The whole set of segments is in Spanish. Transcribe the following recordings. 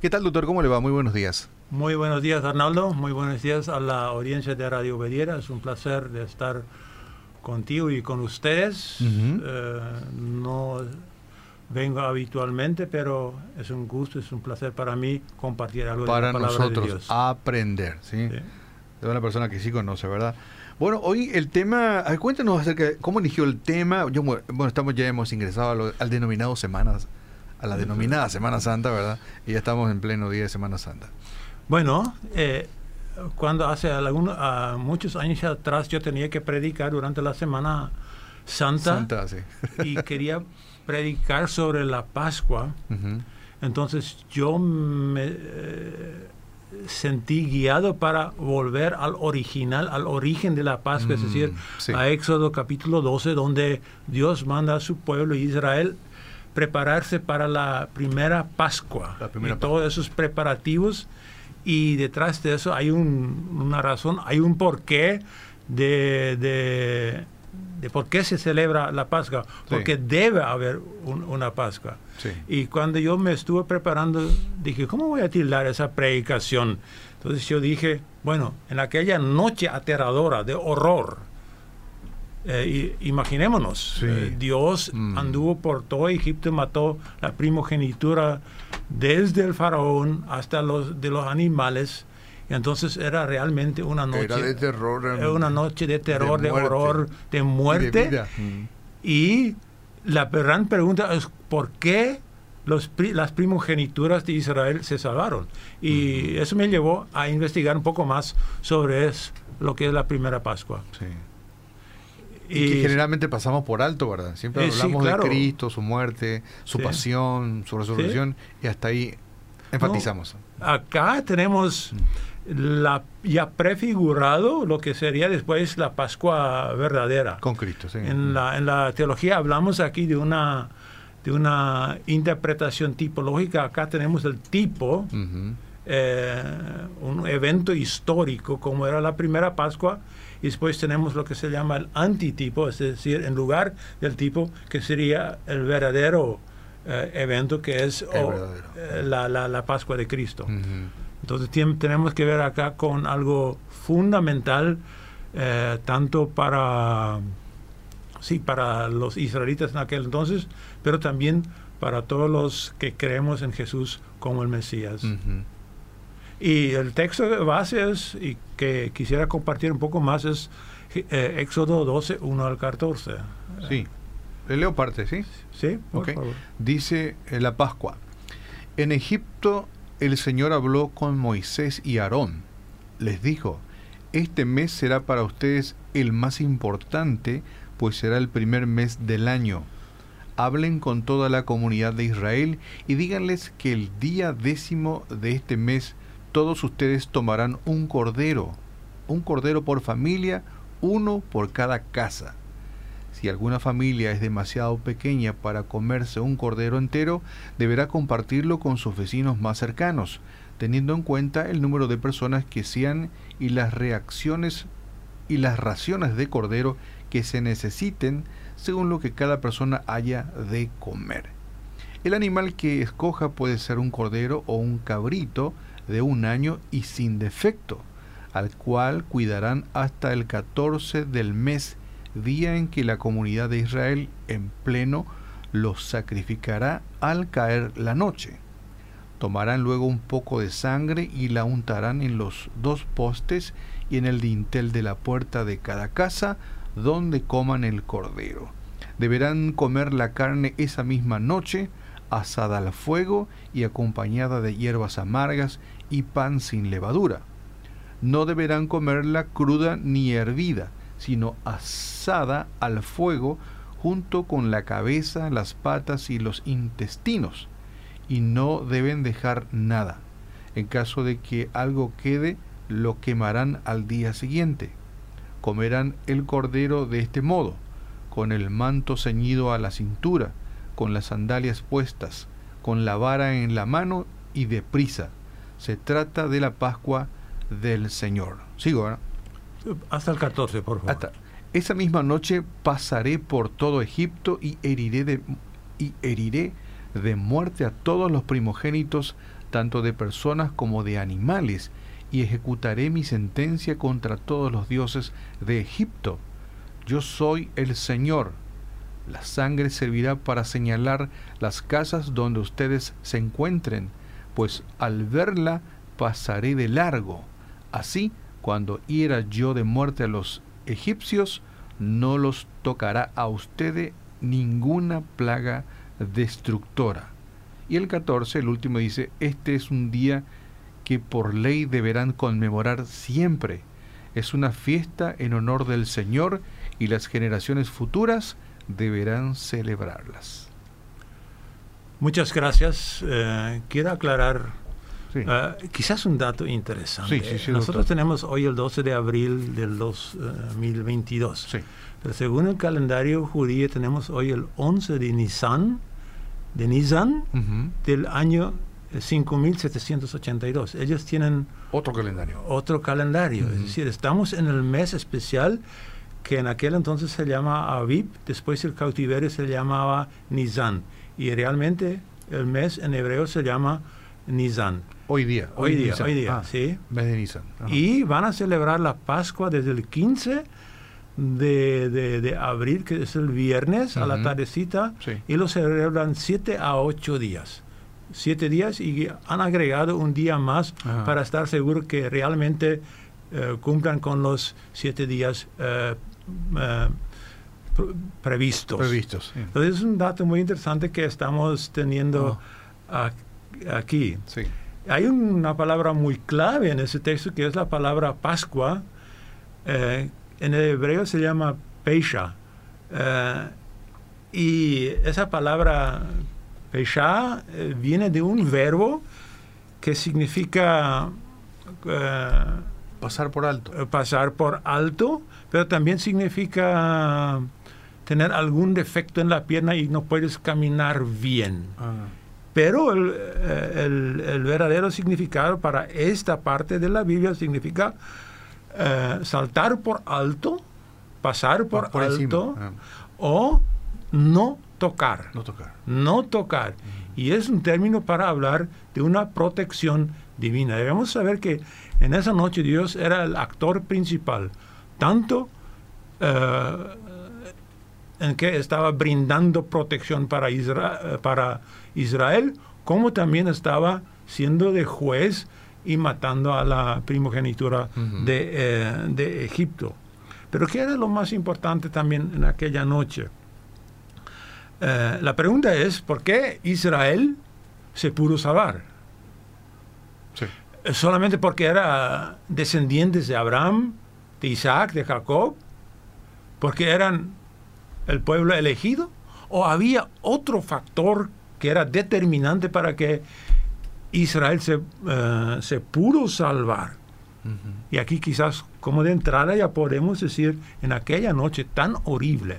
¿Qué tal, doctor? ¿Cómo le va? Muy buenos días. Muy buenos días, Arnaldo. Muy buenos días a la audiencia de Radio Bediera. Es un placer de estar contigo y con ustedes. Eh, no vengo habitualmente, pero es un gusto, es un placer para mí compartir algo para de la palabra nosotros de Dios. aprender, ¿sí? De una persona que sí conoce, ¿verdad? Bueno, hoy el tema, cuéntanos acerca de cómo eligió el tema. Yo, bueno, estamos ya hemos ingresado al denominado semanas, a la denominada Semana Santa, ¿verdad? Y ya estamos en pleno día de Semana Santa. Bueno, eh, cuando hace algunos, muchos años atrás yo tenía que predicar durante la Semana Santa, y quería predicar sobre la Pascua. Entonces yo me eh, sentí guiado para volver al original, al origen de la Pascua, es decir, mm, a Éxodo capítulo 12, donde Dios manda a su pueblo Israel prepararse para la primera Pascua. y todos esos preparativos y detrás de eso hay una razón, hay un porqué de, de, por qué se celebra la Pascua, porque debe haber una Pascua. Y cuando yo me estuve preparando, dije, ¿cómo voy a tildar esa predicación? Entonces yo dije, bueno, en aquella noche aterradora de horror, eh, imaginémonos, eh, Dios mm. anduvo por todo Egipto, mató la primogenitura desde el faraón hasta los de los animales. Y entonces era realmente una noche de terror, una noche de terror, de, horror, de muerte. Y, la gran pregunta es ¿por qué los, las primogenituras de Israel se salvaron? Y eso me llevó a investigar un poco más sobre lo que es la primera Pascua. Sí. Y, que generalmente pasamos por alto, ¿verdad? Siempre eh, hablamos de Cristo, su muerte, su pasión, su resurrección, y hasta ahí enfatizamos. acá tenemos la, ya prefigurado lo que sería después la Pascua verdadera. Con Cristo, sí. En la, en la teología hablamos aquí de una, de una interpretación tipológica. Acá tenemos el tipo, eh, un evento histórico, como era la primera Pascua y después tenemos lo que se llama el antitipo, es decir, en lugar del tipo que sería el verdadero eh, evento que es eh, la, la, Pascua de Cristo. Entonces tenemos que ver acá con algo fundamental, eh, tanto para, sí, para los israelitas en aquel entonces, pero también para todos los que creemos en Jesús como el Mesías. Y el texto de base es, y que quisiera compartir un poco más, es eh, Éxodo 12, 1 al 14. Sí. Le leo parte, ¿sí? Sí, por favor. Dice en la Pascua. En Egipto el Señor habló con Moisés y Aarón. Les dijo, este mes será para ustedes el más importante, pues será el primer mes del año. Hablen con toda la comunidad de Israel y díganles que el día décimo de este mes todos ustedes tomarán un cordero, un cordero por familia, uno por cada casa. Si alguna familia es demasiado pequeña para comerse un cordero entero, deberá compartirlo con sus vecinos más cercanos, teniendo en cuenta el número de personas que sean y las reacciones y las raciones de cordero que se necesiten según lo que cada persona haya de comer. El animal que escoja puede ser un cordero o un cabrito, de un año y sin defecto, al cual cuidarán hasta el 14 del mes, día en que la comunidad de Israel en pleno los sacrificará al caer la noche. Tomarán luego un poco de sangre y la untarán en los dos postes y en el dintel de la puerta de cada casa donde coman el cordero. Deberán comer la carne esa misma noche, asada al fuego y acompañada de hierbas amargas y pan sin levadura. No deberán comerla cruda ni hervida, sino asada al fuego junto con la cabeza, las patas y los intestinos, y no deben dejar nada. En caso de que algo quede, lo quemarán al día siguiente. Comerán el cordero de este modo, con el manto ceñido a la cintura, con las sandalias puestas, con la vara en la mano y deprisa se trata de la Pascua del Señor. Sigo. Hasta el 14, por favor. Hasta. Esa misma noche pasaré por todo Egipto y heriré de, y heriré de muerte a todos los primogénitos tanto de personas como de animales, y ejecutaré mi sentencia contra todos los dioses de Egipto. Yo soy el Señor. La sangre servirá para señalar las casas donde ustedes se encuentren, pues al verla pasaré de largo. Así, cuando hiera yo de muerte a los egipcios, no los tocará a ustedes ninguna plaga destructora. Y el 14, el último dice, este es un día que por ley deberán conmemorar siempre. Es una fiesta en honor del Señor y las generaciones futuras deberán celebrarlas. Muchas gracias. Eh, quiero aclarar eh, quizás un dato interesante. Nosotros tenemos hoy el 12 de abril del 2022. Pero según el calendario judío tenemos hoy el 11 de Nisan, de Nisan del año 5782. Ellos tienen otro calendario. Otro calendario. Es decir, estamos en el mes especial que en aquel entonces se llama Aviv, después el cautiverio se llamaba Nisan. Y realmente el mes en hebreo se llama Nisan. Hoy día. Hoy, día, hoy día, ah, sí. Mes de Nisan. Y van a celebrar la Pascua desde el 15 de, de, abril, que es el viernes, a la tardecita, y lo celebran 7 a 8 días siete días y han agregado un día más para estar seguro que realmente eh, cumplan con los siete días eh, eh, previstos. Previstos. Entonces es un dato muy interesante que estamos teniendo oh. aquí. Hay una palabra muy clave en ese texto que es la palabra Pascua. en el hebreo se llama Peisha. y esa palabra Pesha eh, viene de un verbo que significa eh, pasar por alto. Eh, pasar por alto, pero también significa tener algún defecto en la pierna y no puedes caminar bien. Ah. Pero el, verdadero significado para esta parte de la Biblia significa saltar por alto, pasar por, alto ah. o no tocar. No tocar. No tocar. Y es un término para hablar de una protección divina. Debemos saber que en esa noche Dios era el actor principal, tanto eh, en que estaba brindando protección para, para Israel, como también estaba siendo de juez y matando a la primogenitura de, eh, de Egipto. Pero ¿qué era lo más importante también en aquella noche? Eh, la pregunta es, ¿por qué Israel se pudo salvar? Eh, ¿Solamente porque era descendientes de Abraham, de Isaac, de Jacob? ¿Porque eran el pueblo elegido? ¿O había otro factor que era determinante para que Israel se, eh, se pudo salvar? Y aquí quizás como de entrada ya podemos decir, en aquella noche tan horrible,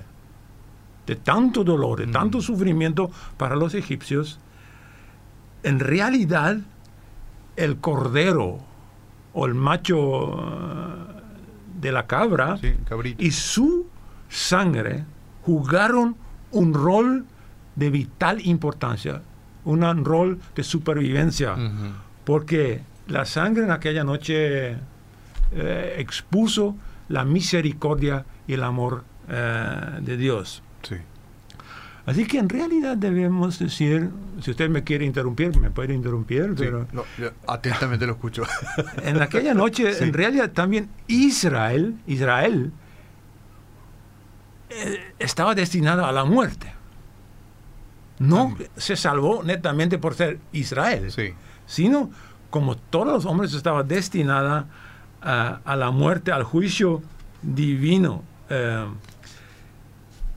de tanto dolor, de tanto mm. sufrimiento para los egipcios, en realidad el cordero o el macho uh, de la cabra y su sangre jugaron un rol de vital importancia, un rol de supervivencia, porque la sangre en aquella noche eh, expuso la misericordia y el amor eh, de Dios. Sí. Así que en realidad debemos decir, si usted me quiere interrumpir, me puede interrumpir, pero... atentamente lo escucho. en aquella noche, en realidad también Israel, Israel, eh, estaba destinado a la muerte. No se salvó netamente por ser Israel, sino como todos los hombres estaba destinada a, la muerte, al juicio divino. Eh,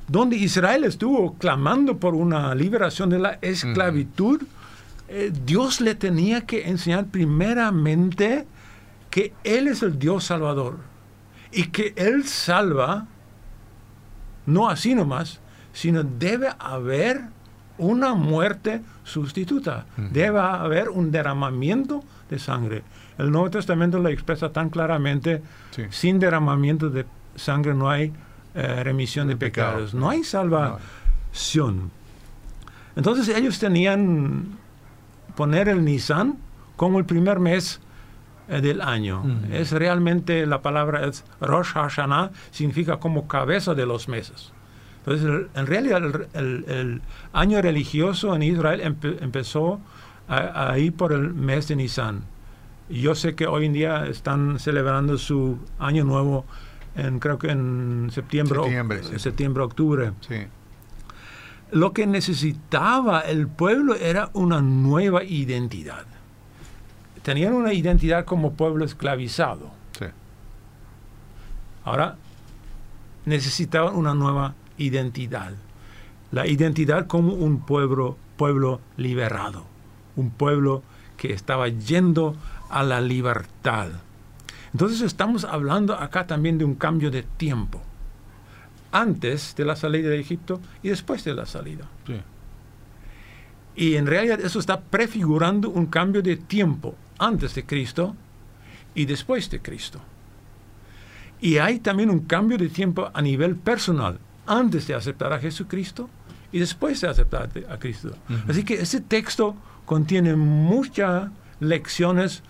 donde Israel estuvo clamando por una liberación de la esclavitud, eh, Dios le tenía que enseñar primeramente que Él es el Dios salvador y que Él salva, no así nomás, sino debe haber una muerte sustituta, debe haber un derramamiento de sangre. El Nuevo Testamento lo expresa tan claramente, sin derramamiento de sangre no hay eh, remisión de, pecados. No hay salvación. Entonces ellos tenían poner el Nisan como el primer mes eh, del año. Es realmente, la palabra es Rosh Hashanah, significa como cabeza de los meses. Entonces, en realidad, el, año religioso en Israel empezó ahí por el mes de Nisan. Yo sé que hoy en día están celebrando su año nuevo en creo que en septiembre, septiembre, septiembre octubre. Lo que necesitaba el pueblo era una nueva identidad tenían una identidad como pueblo esclavizado. Ahora necesitaban una nueva identidad. La identidad como un pueblo, pueblo liberado, un pueblo que estaba yendo a la libertad. Entonces estamos hablando acá también de un cambio de tiempo, antes de la salida de Egipto y después de la salida. Y en realidad eso está prefigurando un cambio de tiempo antes de Cristo y después de Cristo. Y hay también un cambio de tiempo a nivel personal, antes de aceptar a Jesucristo y después de aceptar a Cristo. Así que ese texto contiene muchas lecciones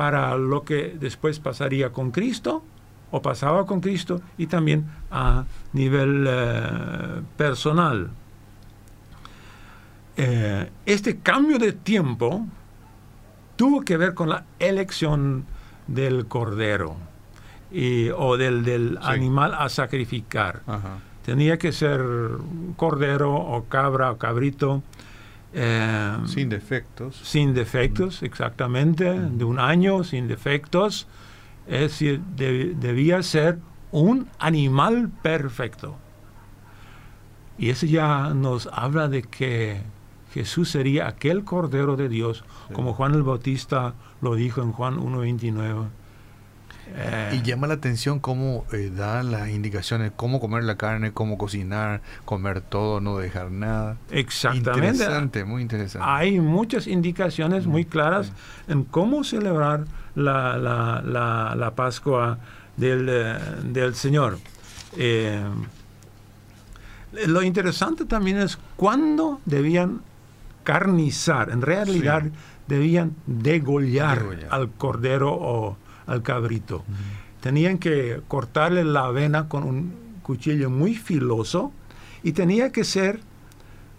para lo que después pasaría con Cristo o pasaba con Cristo y también a nivel eh, personal. Eh, este cambio de tiempo tuvo que ver con la elección del cordero o del, animal a sacrificar. Tenía que ser cordero o cabra o cabrito. Eh, sin defectos. Sin defectos, exactamente, de un año, sin defectos. Es decir, debía ser un animal perfecto. Y eso ya nos habla de que Jesús sería aquel Cordero de Dios, como Juan el Bautista lo dijo en Juan 1.29. y eh, llama la atención cómo eh, da las indicaciones, cómo comer la carne, cómo cocinar, comer todo, no dejar nada. Exactamente. Interesante, muy interesante. Hay muchas indicaciones muy claras en cómo celebrar la, la, la, Pascua del, eh, del Señor. lo interesante también es cuándo debían carnizar, en realidad debían degollar, al cordero o al cabrito. Tenían que cortarle la vena con un cuchillo muy filoso y tenía que ser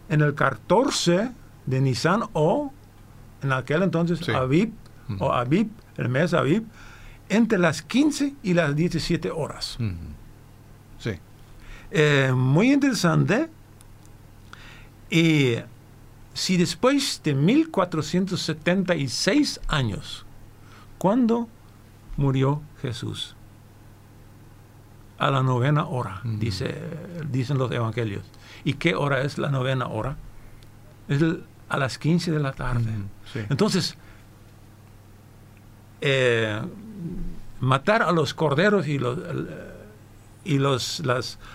en el 14 de Nisan o en aquel entonces Aviv o Aviv, el mes Aviv, entre las 15 y las 17 horas. Sí. Eh, muy interesante. Y si después de 1476 años, ¿cuándo murió Jesús? A la novena hora, dice, dicen los evangelios. ¿Y qué hora es la novena hora? Es a las 15 de la tarde. Entonces, eh, matar a los corderos y los, y los,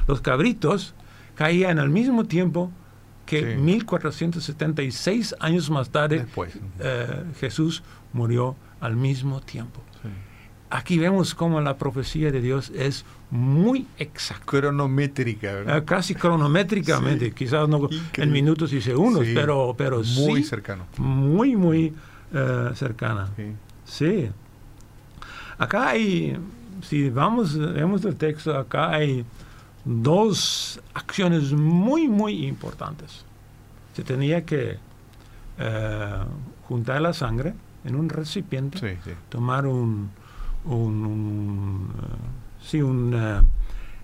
los cabritos caía en el mismo tiempo que 1476 años más tarde eh, Jesús murió al mismo tiempo. Aquí vemos cómo la profecía de Dios es muy exacta. Cronométrica. Eh, casi cronométricamente, quizás no en minutos y segundos, pero, pero muy cercano. Muy, muy eh, cercana. Sí. Acá hay, si vamos, vemos el texto, acá hay dos acciones muy, muy importantes. Se tenía que eh, juntar la sangre en un recipiente, tomar un, un, eh, sí, un,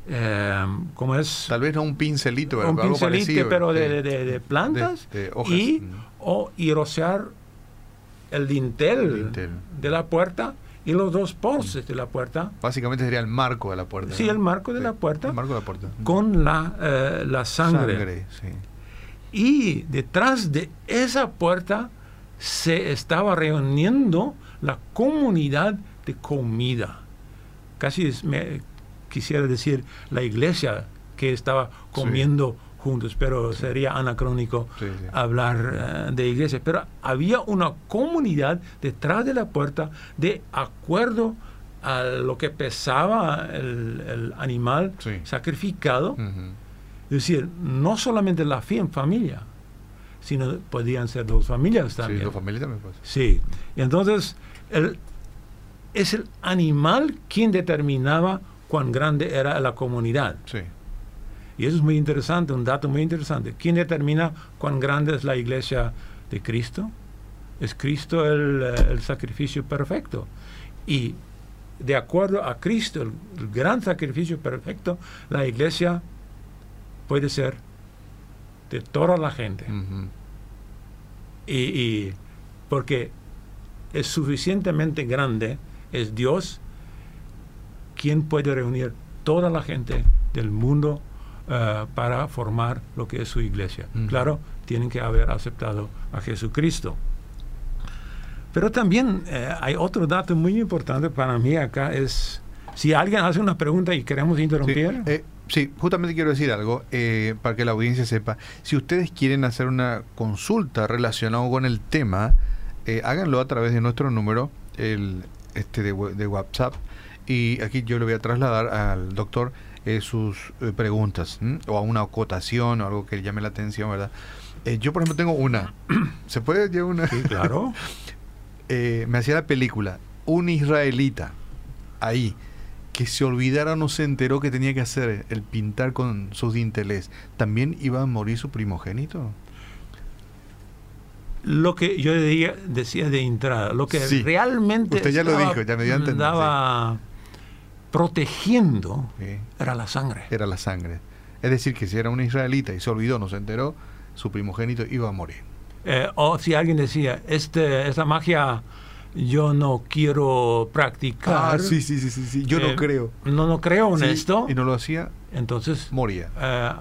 eh, ¿cómo es? Tal vez no un pincelito, pero un pincelito, pero de, plantas y, o, y rociar el dintel, de la puerta y los dos postes de la puerta. Básicamente sería el marco de la puerta. Sí, el marco de la puerta. El marco de la puerta. Con la, eh, la sangre. sí. Y detrás de esa puerta se estaba reuniendo la comunidad de comida. Casi me quisiera decir la iglesia que estaba comiendo juntos, pero sería anacrónico hablar eh, de iglesia. Pero había una comunidad detrás de la puerta de acuerdo a lo que pesaba el, animal sacrificado. Es decir, no solamente la fe en familia, sino podían ser dos familias también. Sí, dos familias también. Pues. Sí, y entonces el, es el animal quien determinaba cuán grande era la comunidad. Sí. Y eso es muy interesante, un dato muy interesante. ¿Quién determina cuán grande es la iglesia de Cristo? Es Cristo el, el sacrificio perfecto. Y de acuerdo a Cristo, el, gran sacrificio perfecto, la iglesia puede ser de toda la gente. y, porque es suficientemente grande, es Dios quien puede reunir toda la gente del mundo eh, para formar lo que es su iglesia. Claro, tienen que haber aceptado a Jesucristo. Pero también eh, hay otro dato muy importante para mí acá, es si alguien hace una pregunta y queremos interrumpir. Eh, sí, justamente quiero decir algo eh, para que la audiencia sepa. Si ustedes quieren hacer una consulta relacionada con el tema, háganlo a través de nuestro número el, este de, WhatsApp y aquí yo le voy a trasladar al doctor sus preguntas o a una acotación o algo que le llame la atención, ¿verdad? yo, por ejemplo, tengo una. ¿Se puede llevar una? Sí, claro. Eh, me hacía la película, un israelita ahí que se olvidara no se enteró que tenía que hacer el pintar con sus dinteles, ¿también iba a morir su primogénito? Lo que yo decía, de entrada, lo que realmente Usted ya lo dijo, ya me estaba protegiendo era la sangre. Era la sangre. Es decir, que si era un israelita y se olvidó, no se enteró, su primogénito iba a morir. Eh, o si alguien decía, este, esta magia yo no quiero practicar. Ah, sí, sí, sí, sí, yo no eh, creo. No, no creo en esto. Y no lo hacía. Entonces moría. Eh,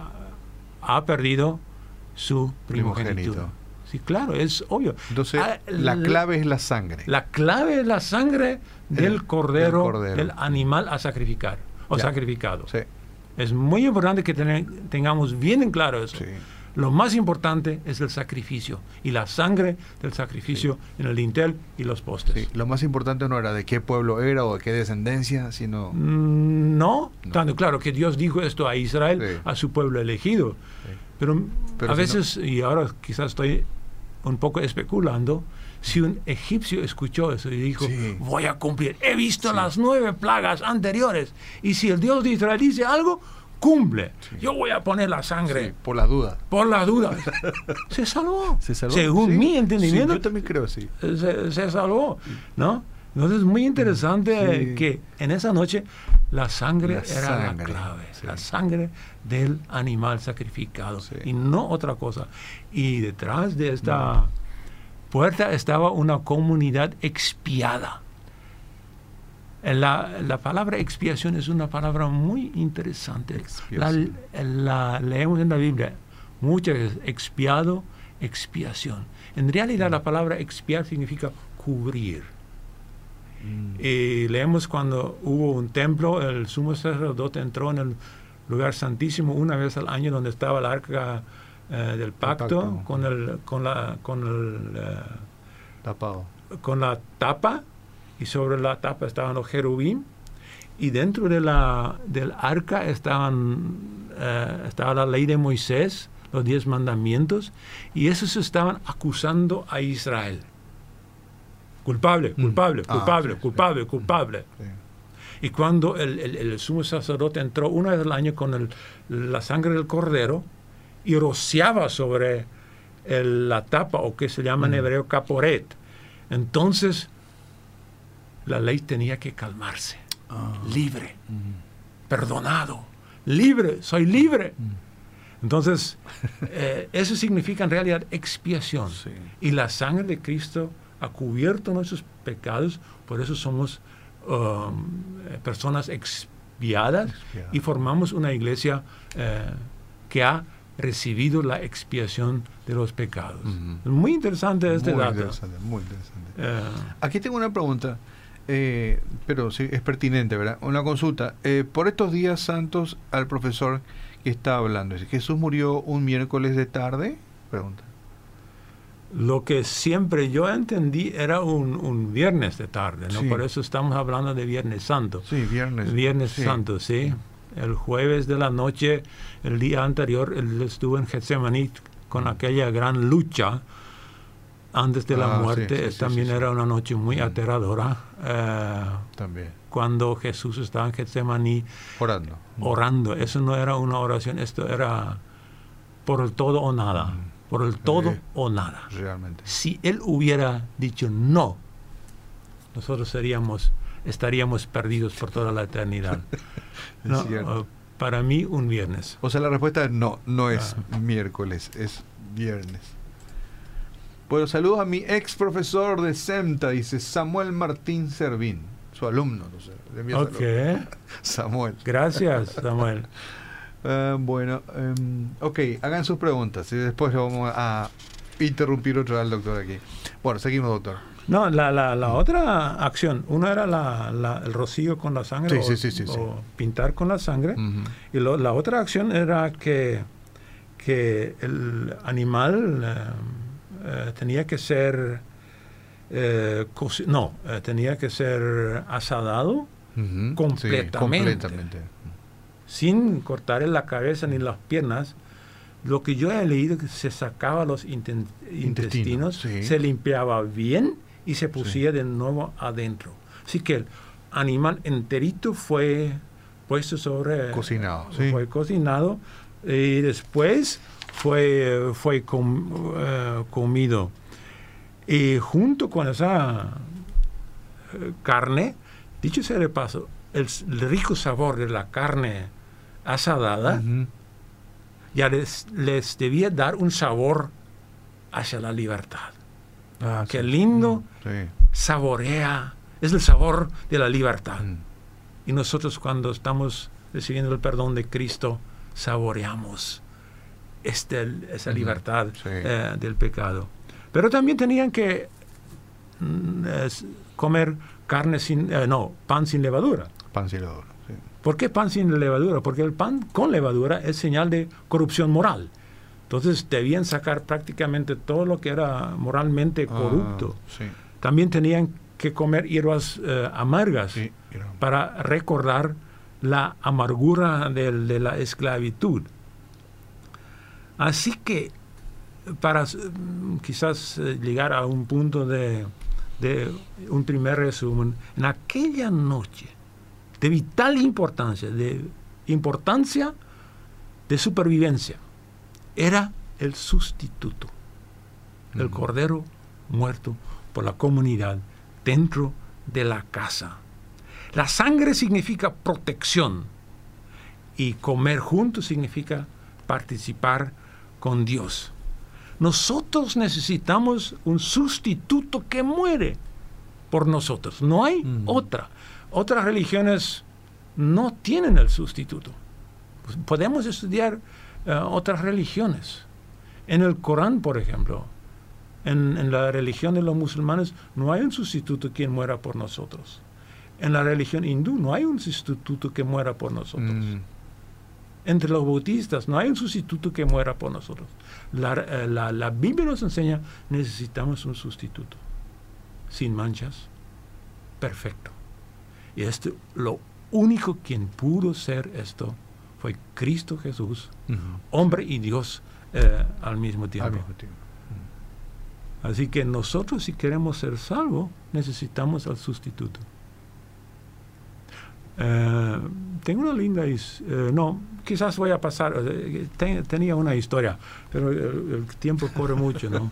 ha perdido su primogénito. Sí, claro, es obvio. Entonces, ah, la clave es la sangre. La clave es la sangre del, cordero, del, animal a sacrificar o sacrificado. Sí. Es muy importante que tengamos bien en claro eso. Sí. Lo más importante es el sacrificio y la sangre del sacrificio en el dintel y los postes. lo más importante no era de qué pueblo era o de qué descendencia, sino... Mm, no, tanto claro que Dios dijo esto a Israel, a su pueblo elegido. Pero, a veces, y ahora quizás estoy un poco especulando, si un egipcio escuchó eso y dijo, voy a cumplir, he visto las nueve plagas anteriores, y si el Dios de Israel dice algo, cumple. Yo voy a poner la sangre. por la duda. Por la duda. se salvó. Se salvó. Según mi entendimiento. yo también creo, sí. Se, salvó. ¿No? Entonces es muy interesante que en esa noche la sangre era la clave. La sangre del animal sacrificado. Y no otra cosa. Y detrás de esta puerta estaba una comunidad expiada la, la, palabra expiación es una palabra muy interesante. La, leemos en la Biblia muchas veces, expiado, expiación. En realidad la palabra expiar significa cubrir. Mm. Y leemos cuando hubo un templo, el sumo sacerdote entró en el lugar santísimo una vez al año donde estaba el arca eh, del pacto, con el con la con el eh, tapado con la tapa y sobre la tapa estaban los jerubín y dentro de la, del arca estaban, eh, estaba la ley de Moisés, los diez mandamientos, y esos estaban acusando a Israel. Culpable, mm. culpable, ah, culpable, culpable, culpable. Y cuando el, el, sumo sacerdote entró una vez al año con la sangre del cordero y rociaba sobre la tapa, o que se llama en mm. hebreo caporet, entonces la ley tenía que calmarse. Ah. Libre, perdonado, libre, soy libre. Entonces, eh, eso significa en realidad expiación. Y la sangre de Cristo ha cubierto nuestros pecados, por eso somos um, personas expiadas y formamos una iglesia eh, que ha recibido la expiación de los pecados. Muy interesante este muy dato. Interesante, muy interesante. Eh, Aquí tengo una pregunta. Eh, pero sí, es pertinente, ¿verdad? Una consulta. Eh, por estos días santos al profesor que está hablando, ¿Jesús murió un miércoles de tarde? Pregunta. Lo que siempre yo entendí era un, viernes de tarde, ¿no? Por eso estamos hablando de Viernes Santo. Sí, Viernes. Viernes Santo, sí. El jueves de la noche, el día anterior, él estuvo en Getsemaní con aquella gran lucha antes de la ah, muerte, también era una noche muy aterradora. Eh, también. Cuando Jesús estaba en Getsemaní orando. Orando. Eso no era una oración, esto era por todo o nada. Por el todo o nada. Realmente. Si él hubiera dicho no, nosotros seríamos, estaríamos perdidos por toda la eternidad. Eh, para mí, un viernes. O sea, la respuesta es no, no es ah. miércoles, es viernes. Bueno, saludos a mi ex profesor de SEMTA, dice Samuel Martín Servín, su alumno. ok. Samuel. Gracias, Samuel. Eh, bueno, em, ok, hagan sus preguntas y después vamos a interrumpir otra vez al doctor aquí. Bueno, seguimos, doctor. No, la, la, otra acción, una era la, el rocío con la sangre o, pintar con la sangre, y la otra acción era que, que el animal... Em, eh, tenía que ser, eh, no, eh, tenía que ser asadado completamente, sin cortarle la cabeza ni las piernas. Lo que yo he leído que se sacaba los intestinos, se limpiaba bien y se pusía de nuevo adentro. Así que el animal enterito fue puesto sobre... Cocinado. Fue cocinado y después fue, fue eh, comido. Y junto con esa eh, carne, dicho sea de paso, el, rico sabor de la carne asadada ya les, les, debía dar un sabor hacia la libertad. Ah, Qué lindo saborea, es el sabor de la libertad. Y nosotros cuando estamos recibiendo el perdón de Cristo, saboreamos este, esa libertad eh, del pecado. Pero también tenían que mm, comer carne sin, eh, no, pan sin levadura. Pan sin levadura, ¿Por qué pan sin levadura? Porque el pan con levadura es señal de corrupción moral. Entonces debían sacar prácticamente todo lo que era moralmente ah, corrupto. También tenían que comer hierbas eh, amargas para recordar la amargura de la esclavitud. Así que para mm, quizás eh, llegar a un punto de, un primer resumen, en aquella noche de vital importancia, de importancia de supervivencia, era el sustituto, el cordero muerto por la comunidad dentro de la casa. La sangre significa protección y comer juntos significa participar con Dios. Nosotros necesitamos un sustituto que muere por nosotros. No hay otra. Otras religiones no tienen el sustituto. Pues podemos estudiar eh, otras religiones. En el Corán, por ejemplo, en, la religión de los musulmanes no hay un sustituto quien muera por nosotros. En la religión hindú no hay un sustituto que muera por nosotros. Mm entre los bautistas. No hay un sustituto que muera por nosotros. Eh, la, Biblia nos enseña, necesitamos un sustituto. Sin manchas, perfecto. Y esto, lo único quien pudo ser esto fue Cristo Jesús, hombre y Dios eh, al mismo tiempo. Así que nosotros si queremos ser salvos, necesitamos al sustituto. Eh, tengo una linda, eh, no, quizás voy a pasar, tenía una historia, pero el, tiempo corre mucho, ¿no?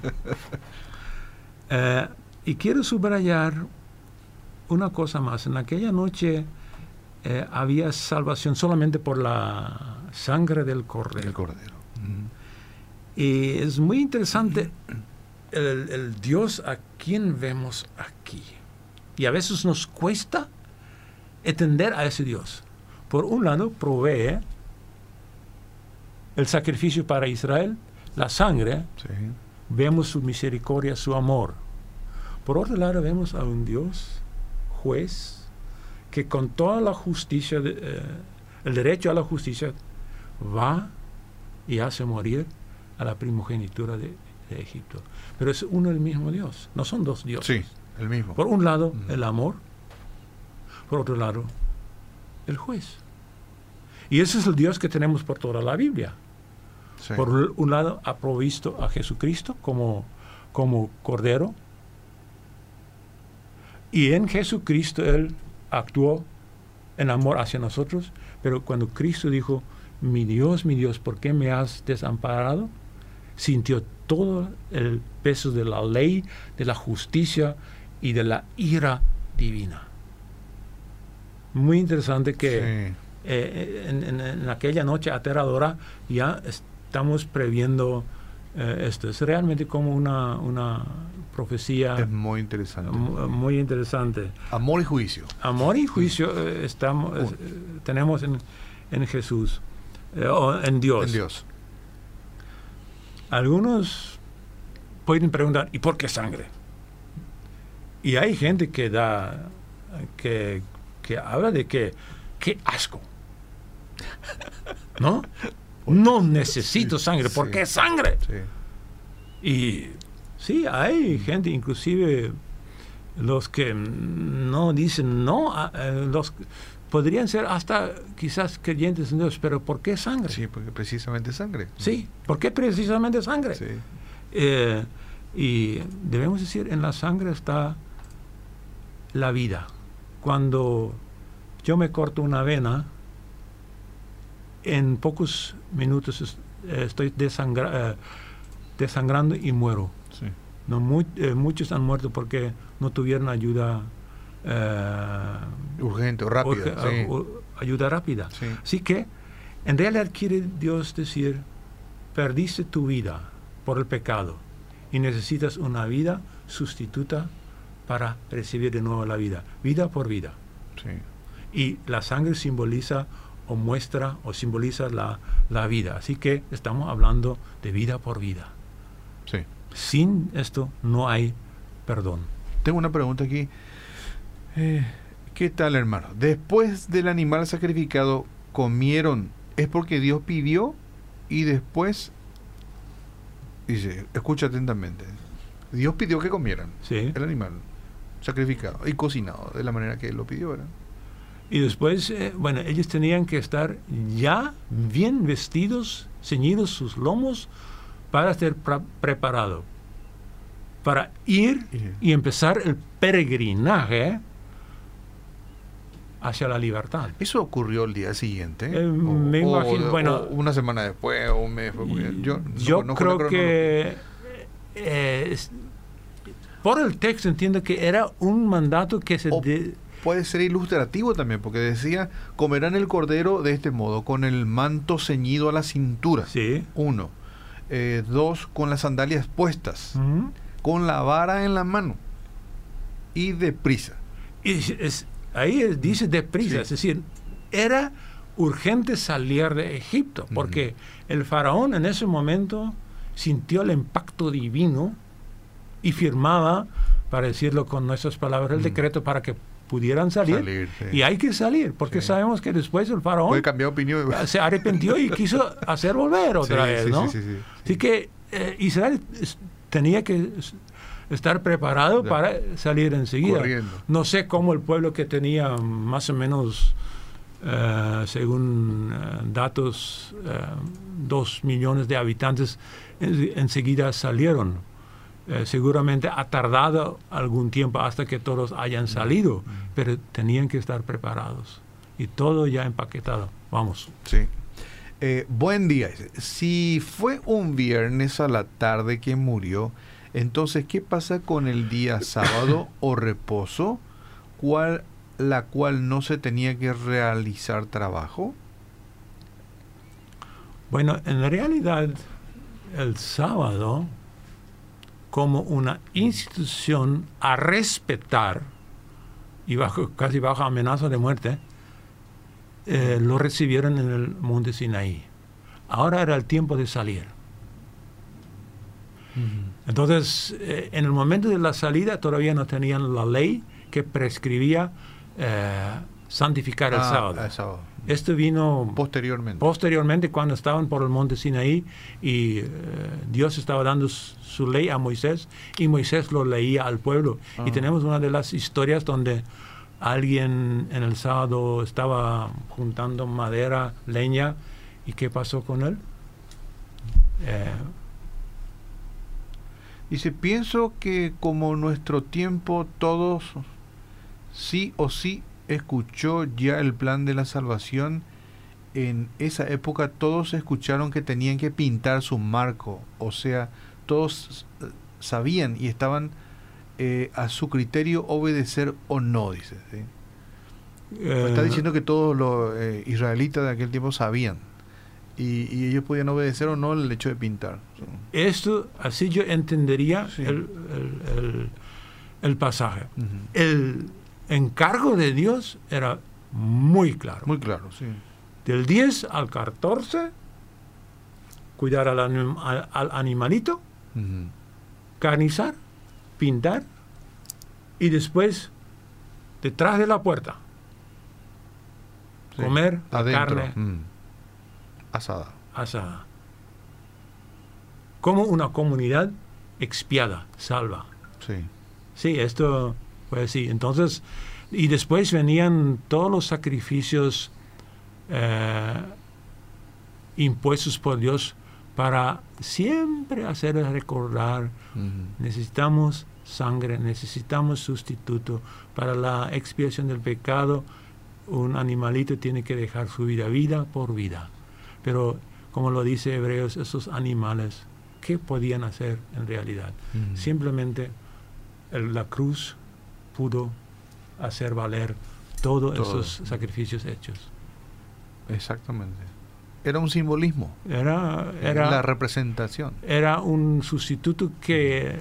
y quiero subrayar una cosa más. En aquella noche había salvación solamente por la sangre del cordero. cordero. Y es muy interesante el, el Dios a quien vemos aquí. Y a veces nos cuesta entender a ese Dios. Por un lado, provee el sacrificio para Israel, la sangre, vemos su misericordia, su amor. Por otro lado, vemos a un Dios juez que con toda la justicia, eh, el derecho a la justicia, va y hace morir a la primogenitura de, Egipto. Pero es uno el mismo Dios, no son dos dioses. Sí, el mismo. Por un lado, el amor, por otro lado, el juez. Y ese es el Dios que tenemos por toda la Biblia. Por un lado, ha provisto a Jesucristo como, como Cordero. Y en Jesucristo Él actuó en amor hacia nosotros. Pero cuando Cristo dijo, mi Dios, mi Dios, ¿por qué me has desamparado? Sintió todo el peso de la ley, de la justicia y de la ira divina. Muy interesante que eh, en, aquella noche aterradora ya estamos previendo eh, esto. Es realmente como una, una profecía. Es muy interesante. Muy interesante. Amor y juicio. Amor y juicio eh, estamos, tenemos en, en Jesús, o en Dios. En Dios. Algunos pueden preguntar, ¿y por qué sangre? Y hay gente que da, que, que habla de que, qué asco. ¿No? No necesito sangre, ¿por qué sangre? Y sí, hay gente, inclusive los que no dicen no, eh, los podrían ser hasta quizás creyentes en Dios, pero ¿por qué sangre? Sí, porque precisamente sangre. Sí, ¿por qué precisamente sangre? Sí. Eh, y debemos decir, en la sangre está la vida. Cuando yo me corto una vena, en pocos minutos estoy eh, desangrando y muero. No, eh, muchos han muerto porque no tuvieron ayuda urgente o rápida. ayuda rápida. Así que en realidad quiere Dios decir, perdiste tu vida por el pecado y necesitas una vida sustituta para recibir de nuevo la vida, vida por vida. Y la sangre simboliza o muestra o simboliza la, la, vida. Así que estamos hablando de vida por vida. Sí. Sin esto no hay perdón. Tengo una pregunta aquí. Eh, ¿Qué tal, hermano? Después del animal sacrificado, comieron. ¿Es porque Dios pidió? Y después, dice, escucha atentamente. Dios pidió que comieran el animal sacrificado y cocinado de la manera que él lo pidió, ¿verdad? Y después, eh, bueno, ellos tenían que estar ya bien vestidos, ceñidos sus lomos, para estar preparados, para ir y empezar el peregrinaje hacia la libertad. ¿Eso ocurrió el día siguiente? Eh, me imagino, bueno... una semana después, o un mes Yo, yo creo que... Eh, por el texto entiendo que era un mandato que se puede ser ilustrativo también, porque decía, comerán el cordero de este modo, con el manto ceñido a la cintura. Sí. Uno. Eh, dos, con las sandalias puestas, con la vara en la mano y deprisa. Y es, ahí dice deprisa, es decir, era urgente salir de Egipto, porque el faraón en ese momento sintió el impacto divino y firmaba, para decirlo con nuestras palabras, el decreto para que pudieran salir. Y hay que salir, porque sabemos que después el faraón opinión. se arrepintió y quiso hacer volver otra vez, ¿no? Así que eh, Israel tenía que estar preparado para salir enseguida. No sé cómo el pueblo que tenía más o menos, eh, según eh, datos, dos millones de habitantes, enseguida salieron eh, seguramente ha tardado algún tiempo hasta que todos hayan salido, pero tenían que estar preparados y todo ya empaquetado. Vamos. Sí. Eh, buen día. Si fue un viernes a la tarde que murió, entonces, ¿qué pasa con el día sábado o reposo, cual, la cual no se tenía que realizar trabajo? Bueno, en realidad, el sábado como una institución a respetar y bajo, casi bajo amenaza de muerte, eh, lo recibieron en el monte Sinaí. Ahora era el tiempo de salir. Entonces, eh, en el momento de la salida todavía no tenían la ley que prescribía eh, santificar el ah, sábado. Esto vino posteriormente. Posteriormente, cuando estaban por el monte Sinaí y Dios estaba dando su ley a Moisés y Moisés lo leía al pueblo. Y ah. tenemos una de las historias donde alguien en el sábado estaba juntando madera, leña, ¿y qué pasó con él? Eh, Dice, pienso que como nuestro tiempo todos sí o sí escuchó ya el plan de la salvación, en esa época todos escucharon que tenían que pintar su marco, o sea, todos sabían y estaban eh, a su criterio obedecer o no, dice. Está diciendo que todos los eh, israelitas de aquel tiempo sabían y, ellos podían obedecer o no el hecho de pintar. Esto, así yo entendería el, pasaje. El encargo de Dios era muy claro. Muy claro, sí. Del 10 al 14, cuidar al, al, animalito, carnizar, pintar y después detrás de la puerta comer carne mm. asada. Asada. Como una comunidad expiada, salva. Sí. Sí, esto, pues sí. Entonces, y después venían todos los sacrificios eh, impuestos por Dios para siempre hacer recordar, necesitamos sangre, necesitamos sustituto para la expiación del pecado. Un animalito tiene que dejar su vida, vida por vida. Pero, como lo dice Hebreos, esos animales, ¿qué podían hacer en realidad? Simplemente la cruz pudo hacer valer todos esos sacrificios hechos. Exactamente. Era un simbolismo. Era, era la representación. Era un sustituto que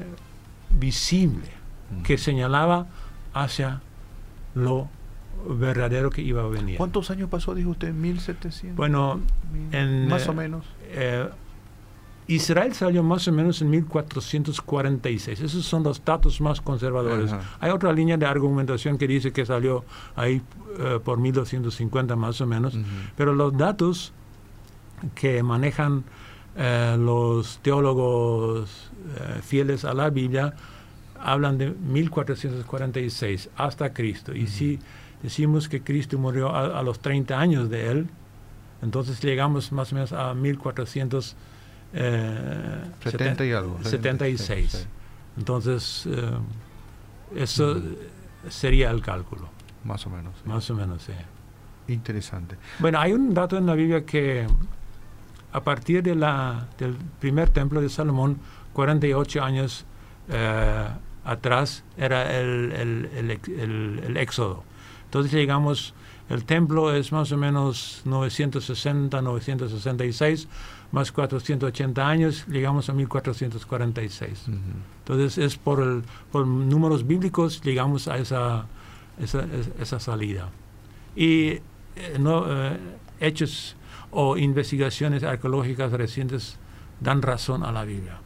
visible, mm. que señalaba hacia lo verdadero que iba a venir. ¿Cuántos años pasó, dijo usted? ¿1700? Bueno, en, más o menos. Eh, Israel salió más o menos en 1446. Esos son los datos más conservadores. Hay otra línea de argumentación que dice que salió ahí eh, por 1250 más o menos. Pero los datos que manejan eh, los teólogos eh, fieles a la Biblia hablan de 1446 hasta Cristo. Y si decimos que Cristo murió a, los 30 años de él, entonces llegamos más o menos a 1476. Eh, y algo. 76. Entonces, eso sería el cálculo. Más o menos. Más o menos, sí. Interesante. Bueno, hay un dato en la Biblia que a partir de la, del primer templo de Salomón, 48 años eh, atrás, era el, el, éxodo. Entonces llegamos, el templo es más o menos 960, 966, más 480 años, llegamos a 1446. Entonces es por, el, por números bíblicos llegamos a esa, esa, esa salida. Y eh, no, eh, hechos o investigaciones arqueológicas recientes dan razón a la Biblia.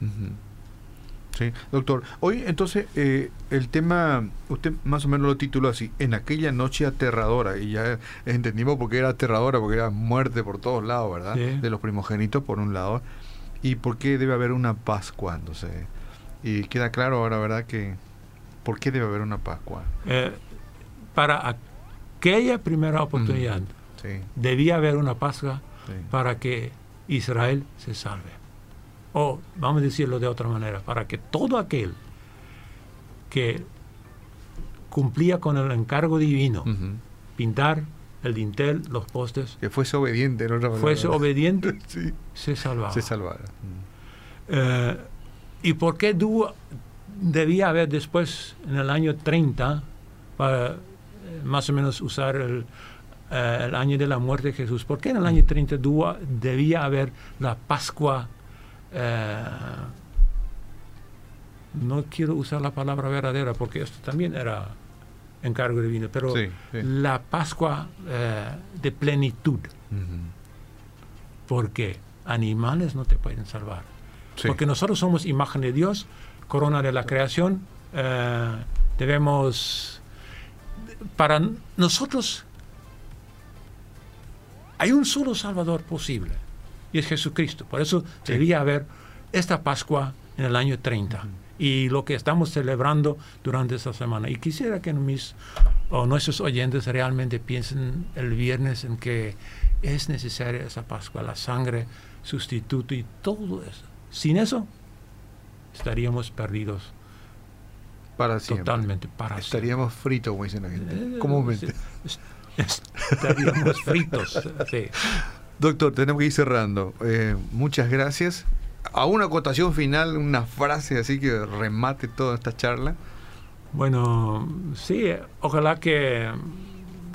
Sí, doctor. Hoy entonces eh, el tema, usted más o menos lo tituló así, en aquella noche aterradora, y ya entendimos por qué era aterradora, porque era muerte por todos lados, ¿verdad? De los primogénitos por un lado, y por qué debe haber una Pascua, entonces. Y queda claro ahora, ¿verdad? Que, ¿por qué debe haber una Pascua? Eh, para aquella primera oportunidad, debía haber una Pascua para que Israel se salve. O, vamos a decirlo de otra manera, para que todo aquel que cumplía con el encargo divino, pintar el dintel, los postes, que fuese obediente, fuese obediente, se salvaba. Se salvara. Eh, ¿Y por qué debía haber después, en el año 30, para eh, más o menos usar el, eh, el año de la muerte de Jesús. ¿Por qué en el año 32 debía haber la Pascua? Eh, no quiero usar la palabra verdadera porque esto también era encargo divino, pero la Pascua eh, de plenitud. Porque animales no te pueden salvar. Porque nosotros somos imagen de Dios, corona de la creación. debemos, para nosotros hay un solo Salvador posible y es Jesucristo. Por eso debía haber esta Pascua en el año 30 y lo que estamos celebrando durante esta semana. Y quisiera que mis o nuestros oyentes realmente piensen el viernes en que es necesaria esa Pascua, la sangre, sustituto y todo eso. Sin eso, estaríamos perdidos. Para siempre. Totalmente, para Estaríamos fritos, como dicen la gente, eh, comúnmente. Estaríamos fritos, sí. Doctor, tenemos que ir cerrando. Eh, muchas gracias. A una acotación final, una frase así que remate toda esta charla. Bueno, sí, ojalá que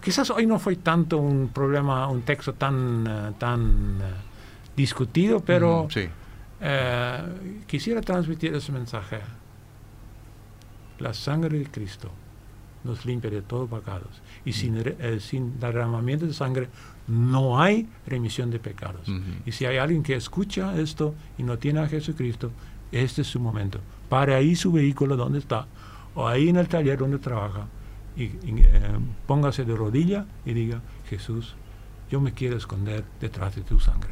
quizás hoy no fue tanto un problema, un texto tan, eh, tan eh, discutido, pero quisiera transmitir ese mensaje. La sangre de Cristo nos limpia de todos pecados. Y sin, eh, sin derramamiento de sangre no hay remisión de pecados. Y si hay alguien que escucha esto y no tiene a Jesucristo, este es su momento. Pare ahí su vehículo donde está, o ahí en el taller donde trabaja, y, eh, póngase de rodilla y diga, Jesús, yo me quiero esconder detrás de tu sangre.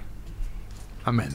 Amén.